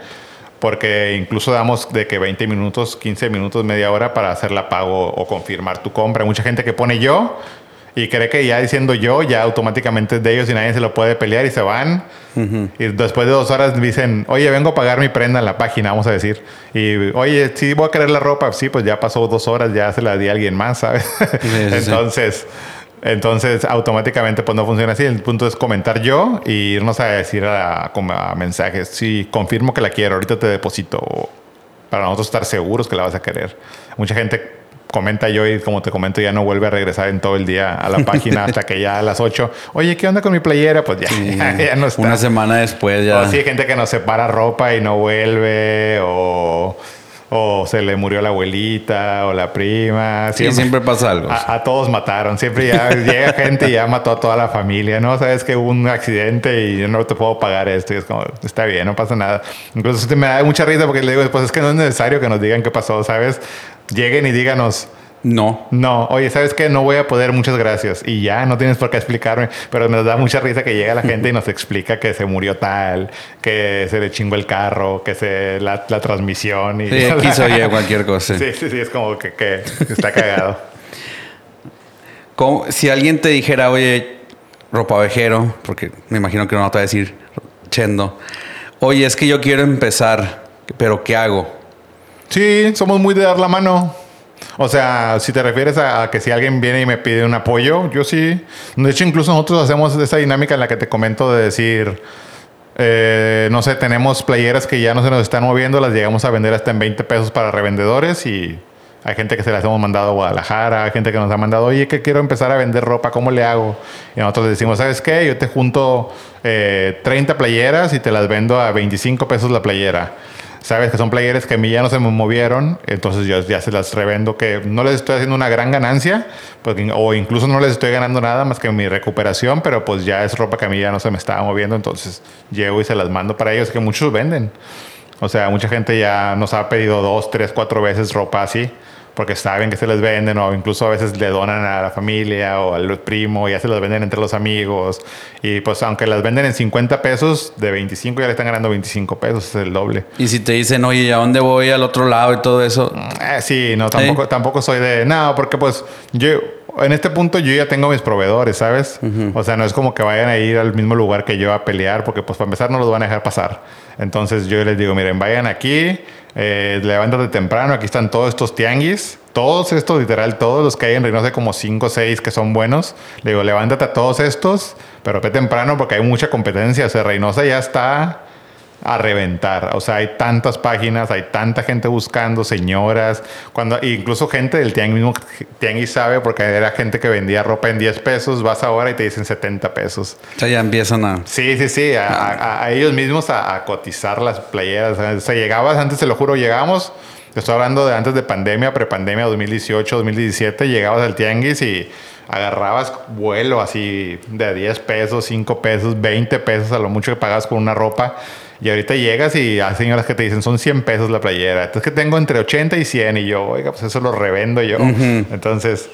porque incluso damos de que 20 minutos, 15 minutos, media hora para hacer la pago o confirmar tu compra. Mucha gente que pone yo y cree que ya diciendo yo, ya automáticamente es de ellos y nadie se lo puede pelear y se van. Y después de dos horas dicen, oye, vengo a pagar mi prenda en la página, vamos a decir. Y, oye, sí, voy a querer la ropa. Sí, pues ya pasó dos horas, ya se la di a alguien más, ¿sabes? Entonces... Entonces, automáticamente, pues no funciona así. El punto es comentar yo y irnos a decir a, mensajes. Sí, confirmo que la quiero, ahorita te deposito. Para nosotros estar seguros que la vas a querer. Mucha gente comenta yo y como te comento ya no vuelve a regresar en todo el día a la página hasta que ya a las 8, oye, ¿qué onda con mi playera? Pues ya, ya, no está. Una semana después ya. O sí, hay gente que nos separa ropa y no vuelve o o se le murió la abuelita o la prima. Siempre, sí, siempre pasa algo. A, todos mataron. Siempre ya llega gente y ya mató a toda la familia. No sabes que hubo un accidente y yo no te puedo pagar esto. Y es como, está bien, no pasa nada. Incluso me da mucha risa porque le digo, pues es que no es necesario que nos digan qué pasó, ¿sabes? Lleguen y díganos no. No, oye, ¿sabes qué? No voy a poder, muchas gracias. Y ya, no tienes por qué explicarme, pero me da mucha risa que llega la gente y nos explica que se murió tal, que se le chingó el carro, que se la, transmisión. Y, sí, aquí se oye cualquier cosa. Sí, sí, sí, es como que, que está cagado. si alguien te dijera, oye, ropa vejero, porque me imagino que no te va a decir chendo, oye, es que yo quiero empezar, pero ¿qué hago? Sí, somos muy de dar la mano. O sea, si te refieres a, que si alguien viene y me pide un apoyo, yo sí. De hecho, incluso nosotros hacemos esa dinámica en la que te comento de decir, eh, no sé, tenemos playeras que ya no se nos están moviendo, las llegamos a vender hasta en 20 pesos para revendedores y hay gente que se las hemos mandado a Guadalajara, hay gente que nos ha mandado, oye, que quiero empezar a vender ropa, ¿cómo le hago? Y nosotros le decimos, ¿sabes qué? Yo te junto 30 eh, playeras y te las vendo a 25 pesos la playera sabes que son players que a mí ya no se me movieron, entonces yo ya se las revendo que no les estoy haciendo una gran ganancia, porque, o incluso no les estoy ganando nada más que mi recuperación, pero pues ya es ropa que a mí ya no se me estaba moviendo, entonces llego y se las mando para ellos, que muchos venden. O sea, mucha gente ya nos ha pedido dos, tres, cuatro veces ropa así porque saben que se les venden o incluso a veces le donan a la familia o al primo, y ya se las venden entre los amigos. Y pues aunque las venden en 50 pesos, de 25 ya le están ganando 25 pesos, es el doble. Y si te dicen, oye, ¿a dónde voy al otro lado y todo eso? Eh, sí, no, tampoco, tampoco soy de, no, porque pues yo en este punto yo ya tengo mis proveedores, ¿sabes? O sea, no es como que vayan a ir al mismo lugar que yo a pelear, porque pues para empezar no los van a dejar pasar. Entonces yo les digo, miren, vayan aquí, eh, levántate temprano, aquí están todos estos tianguis, todos estos, literal, todos los que hay en Reynosa, como 5 o 6 que son buenos. Le digo, levántate a todos estos, pero ve temprano porque hay mucha competencia. O sea, Reynosa ya está a reventar. O sea, hay tantas páginas, hay tanta gente buscando, señoras, cuando incluso gente del tianguis mismo tianguis sabe porque era gente que vendía ropa en 10 pesos, vas ahora y te dicen 70 pesos. O sea, ya empiezan a... Sí, sí, sí, a, ellos mismos a, cotizar las playeras. O sea, llegabas, antes te lo juro, llegamos, estoy hablando de antes de pandemia, prepandemia 2018, 2017, llegabas al tianguis y agarrabas vuelo así de 10 pesos, 5 pesos, 20 pesos a lo mucho que pagabas con una ropa y ahorita llegas y hay señoras que te dicen, son 100 pesos la playera. Entonces que tengo entre 80 y 100 y yo, oiga, pues eso lo revendo yo. Entonces...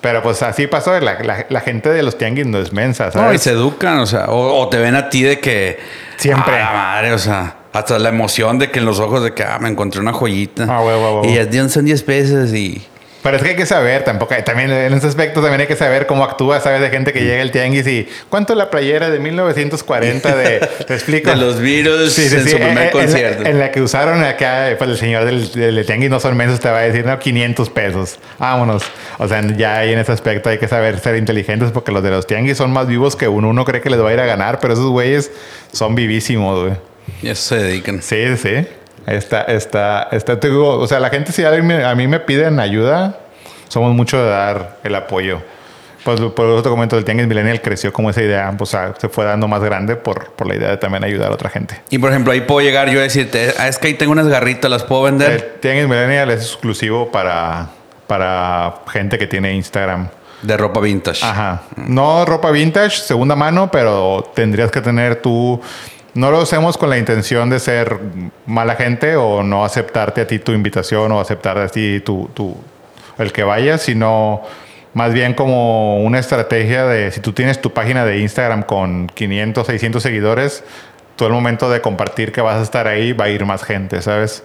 Pero pues así pasó, la, la, gente de los tianguis no es mensa, ¿sabes? No, y se educan, o sea, o, te ven a ti de que... Siempre. Ah, madre, o sea, hasta la emoción de que en los ojos de que, ah, me encontré una joyita. Ah, huevo, Y ya son 10 pesos y... Pero es que hay que saber, tampoco también en ese aspecto también hay que saber cómo actúa, sabes, de gente que llega al tianguis y ¿cuánto la playera de 1940 de, te explico? De los virus en su primer concierto. En la, que usaron acá, pues el señor del, del, tianguis no son mensos, te va a decir, no, 500 pesos, vámonos. O sea, ya ahí en ese aspecto hay que saber ser inteligentes porque los de los tianguis son más vivos que uno, uno cree que les va a ir a ganar, pero esos güeyes son vivísimos, güey. Y eso se dedican. Sí, sí. Está, está, está, o sea, la gente si a mí me piden ayuda, somos mucho de dar el apoyo. Pues por otro comento, el Tianguis Millennial creció como esa idea, pues se fue dando más grande por, por la idea de también ayudar a otra gente. Y por ejemplo, ahí puedo llegar yo a decirte, ah, es que ahí tengo unas garritas, ¿las puedo vender? El Tianguis Millennial es exclusivo para, para gente que tiene Instagram. De ropa vintage. Ajá. No ropa vintage, segunda mano, pero tendrías que tener tu... No lo hacemos con la intención de ser mala gente o no aceptarte a ti tu invitación o aceptar a ti tu, el que vayas, sino más bien como una estrategia de si tú tienes tu página de Instagram con 500, 600 seguidores, todo el momento de compartir que vas a estar ahí va a ir más gente, ¿sabes?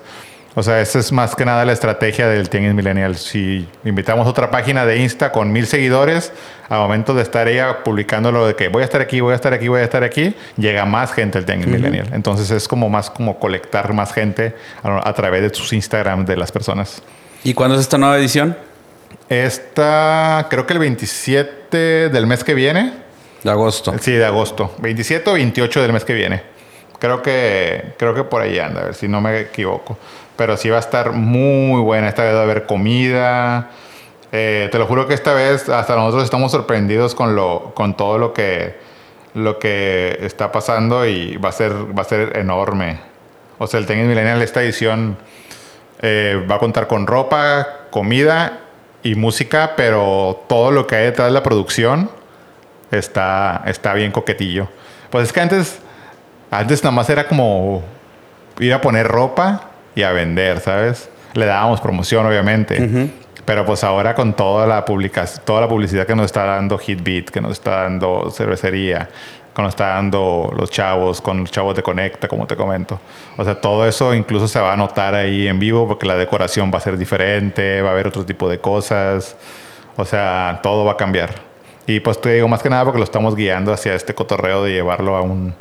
O sea, esa es más que nada la estrategia del Tianguis Millennial. Si invitamos otra página de Insta con mil seguidores, al momento de estar ella publicando lo de que voy a estar aquí, voy a estar aquí, voy a estar aquí, llega más gente al Tianguis Millennial. Entonces es como más como colectar más gente a, través de sus Instagram de las personas. ¿Y cuándo es esta nueva edición? Esta, creo que el 27 del mes que viene. De agosto. Sí, de agosto. 27 o 28 del mes que viene. Creo que, creo que por ahí anda, a ver si no me equivoco. Pero sí va a estar muy buena. Esta vez va a haber comida. Eh, te lo juro que esta vez hasta nosotros estamos sorprendidos con, lo, con todo lo que, lo que está pasando y va a ser, va a ser enorme. O sea, el Tennis Millennial, esta edición eh, va a contar con ropa, comida y música, pero todo lo que hay detrás de la producción está, está bien coquetillo. Pues es que antes, antes nada más era como ir a poner ropa y a vender, ¿sabes? Le dábamos promoción, obviamente. Pero pues ahora con toda la, publicación, toda la publicidad que nos está dando Hitbeat, que nos está dando cervecería, que nos está dando los chavos, con los chavos de Conecta, como te comento. O sea, todo eso incluso se va a notar ahí en vivo porque la decoración va a ser diferente, va a haber otro tipo de cosas. O sea, todo va a cambiar. Y pues te digo más que nada porque lo estamos guiando hacia este cotorreo de llevarlo a un,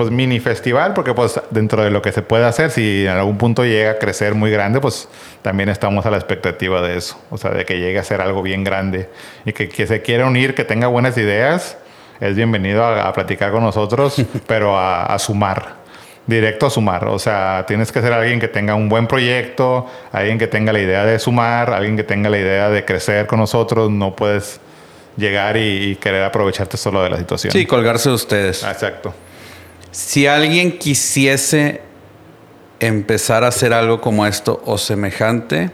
pues mini festival, porque pues dentro de lo que se puede hacer, si en algún punto llega a crecer muy grande, pues también estamos a la expectativa de eso, o sea, de que llegue a ser algo bien grande y que, que se quiera unir, que tenga buenas ideas, es bienvenido a, platicar con nosotros, pero a, sumar, directo a sumar, o sea, tienes que ser alguien que tenga un buen proyecto, alguien que tenga la idea de sumar, alguien que tenga la idea de crecer con nosotros, no puedes llegar y, y querer aprovecharte solo de la situación. Sí, colgarse de ustedes. Exacto. Si alguien quisiese empezar a hacer algo como esto o semejante,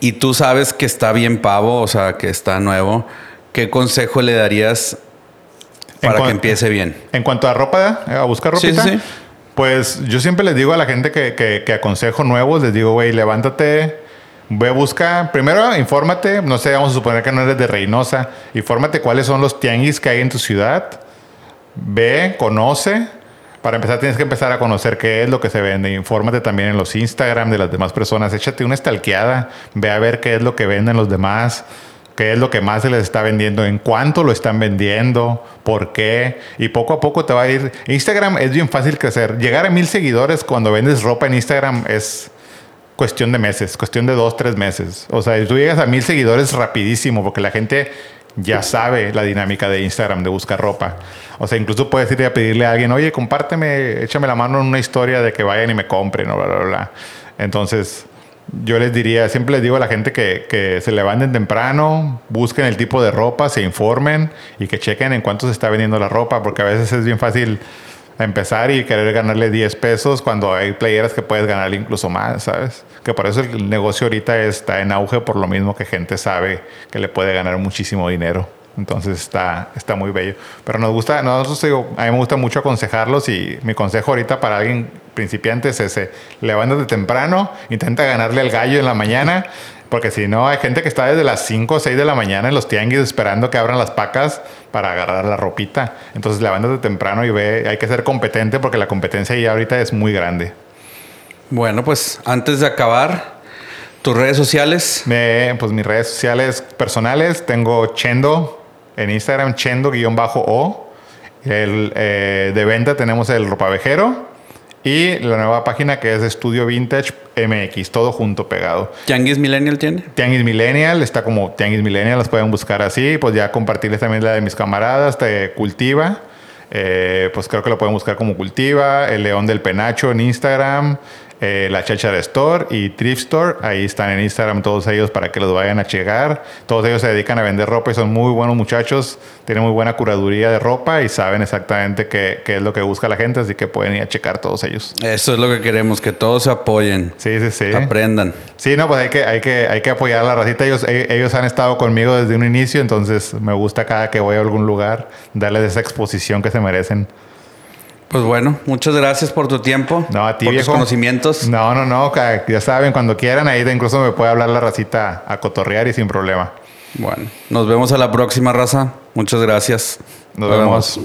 y tú sabes que está bien pavo, o sea, que está nuevo, ¿qué consejo le darías para que empiece bien? En cuanto a ropa, a buscar ropa. Pues yo siempre les digo a la gente que, que, aconsejo nuevos, les digo, güey, levántate, ve a buscar, primero infórmate, no sé, vamos a suponer que no eres de Reynosa, infórmate cuáles son los tianguis que hay en tu ciudad ve, conoce. Para empezar tienes que empezar a conocer qué es lo que se vende. Infórmate también en los Instagram de las demás personas. Échate una estalqueada. Ve a ver qué es lo que venden los demás. Qué es lo que más se les está vendiendo. En cuánto lo están vendiendo. Por qué. Y poco a poco te va a ir. Instagram es bien fácil crecer. Llegar a mil seguidores cuando vendes ropa en Instagram es cuestión de meses. Cuestión de dos, tres meses. O sea, tú llegas a mil seguidores rapidísimo porque la gente ya sabe la dinámica de Instagram de buscar ropa. O sea, incluso puedes ir a pedirle a alguien, oye, compárteme, échame la mano en una historia de que vayan y me compren, bla, bla, bla. Entonces, yo les diría, siempre les digo a la gente que, que, se levanten temprano, busquen el tipo de ropa, se informen y que chequen en cuánto se está vendiendo la ropa, porque a veces es bien fácil empezar y querer ganarle 10 pesos cuando hay playeras que puedes ganar incluso más, ¿sabes? Que por eso el negocio ahorita está en auge por lo mismo que gente sabe que le puede ganar muchísimo dinero. Entonces está, está muy bello. Pero nos gusta, nosotros digo, a mí me gusta mucho aconsejarlos y mi consejo ahorita para alguien principiante es ese, levántate temprano, intenta ganarle al gallo en la mañana porque si no, hay gente que está desde las 5 o 6 de la mañana en los tianguis esperando que abran las pacas para agarrar la ropita. Entonces, levándate temprano y ve, hay que ser competente porque la competencia ya ahorita es muy grande. Bueno, pues antes de acabar, tus redes sociales. pues mis redes sociales personales, tengo Chendo en Instagram, Chendo-O. El, eh, de venta tenemos el ropavejero y la nueva página que es Estudio Vintage MX, todo junto pegado. ¿Tianguis Millennial tiene? Tianguis Millennial, está como Tianguis Millennial, las pueden buscar así. Pues ya compartirles también la de mis camaradas, te Cultiva. Eh, pues creo que lo pueden buscar como Cultiva. El León del Penacho en Instagram. Eh, la Chacha Store y Thrift Store. Ahí están en Instagram todos ellos para que los vayan a checar. Todos ellos se dedican a vender ropa y son muy buenos muchachos. Tienen muy buena curaduría de ropa y saben exactamente qué, qué es lo que busca la gente, así que pueden ir a checar todos ellos. Eso es lo que queremos, que todos se apoyen. Sí, sí, sí. Aprendan. Sí, no, pues hay que, hay que, hay que apoyar a la racita. Ellos, e, ellos han estado conmigo desde un inicio, entonces me gusta cada que voy a algún lugar darles esa exposición que se merecen. Pues bueno, muchas gracias por tu tiempo. No, a ti, por tus conocimientos. No, no, no. Ya saben, cuando quieran, ahí incluso me puede hablar la racita a cotorrear y sin problema. Bueno, nos vemos a la próxima raza. Muchas gracias. Nos, vemos.